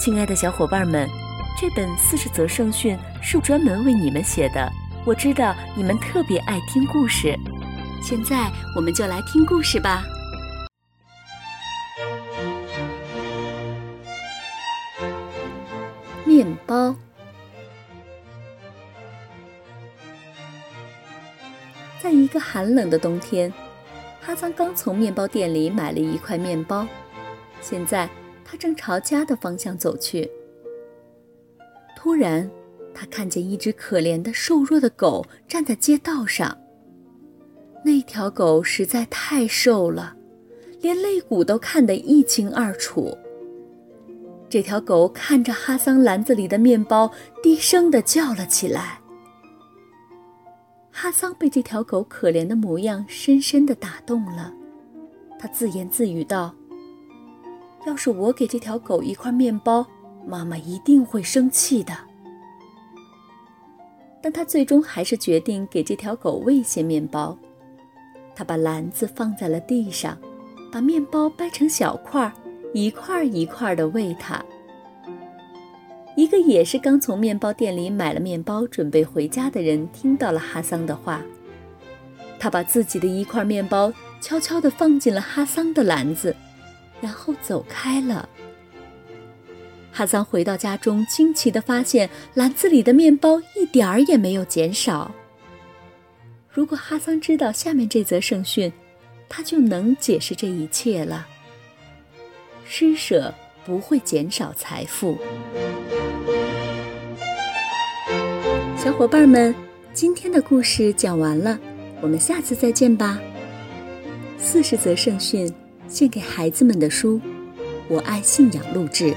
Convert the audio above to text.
亲爱的小伙伴们，这本四十则圣训是专门为你们写的。我知道你们特别爱听故事，现在我们就来听故事吧。面包，在一个寒冷的冬天，哈桑刚从面包店里买了一块面包，现在。他正朝家的方向走去。突然，他看见一只可怜的瘦弱的狗站在街道上。那条狗实在太瘦了，连肋骨都看得一清二楚。这条狗看着哈桑篮子里的面包，低声地叫了起来。哈桑被这条狗可怜的模样深深地打动了，他自言自语道。要是我给这条狗一块面包，妈妈一定会生气的。但他最终还是决定给这条狗喂些面包。他把篮子放在了地上，把面包掰成小块，一块一块的喂它。一个也是刚从面包店里买了面包准备回家的人听到了哈桑的话，他把自己的一块面包悄悄地放进了哈桑的篮子。然后走开了。哈桑回到家中，惊奇地发现篮子里的面包一点儿也没有减少。如果哈桑知道下面这则圣训，他就能解释这一切了。施舍不会减少财富。小伙伴们，今天的故事讲完了，我们下次再见吧。四十则圣训。献给孩子们的书，我爱信仰录制。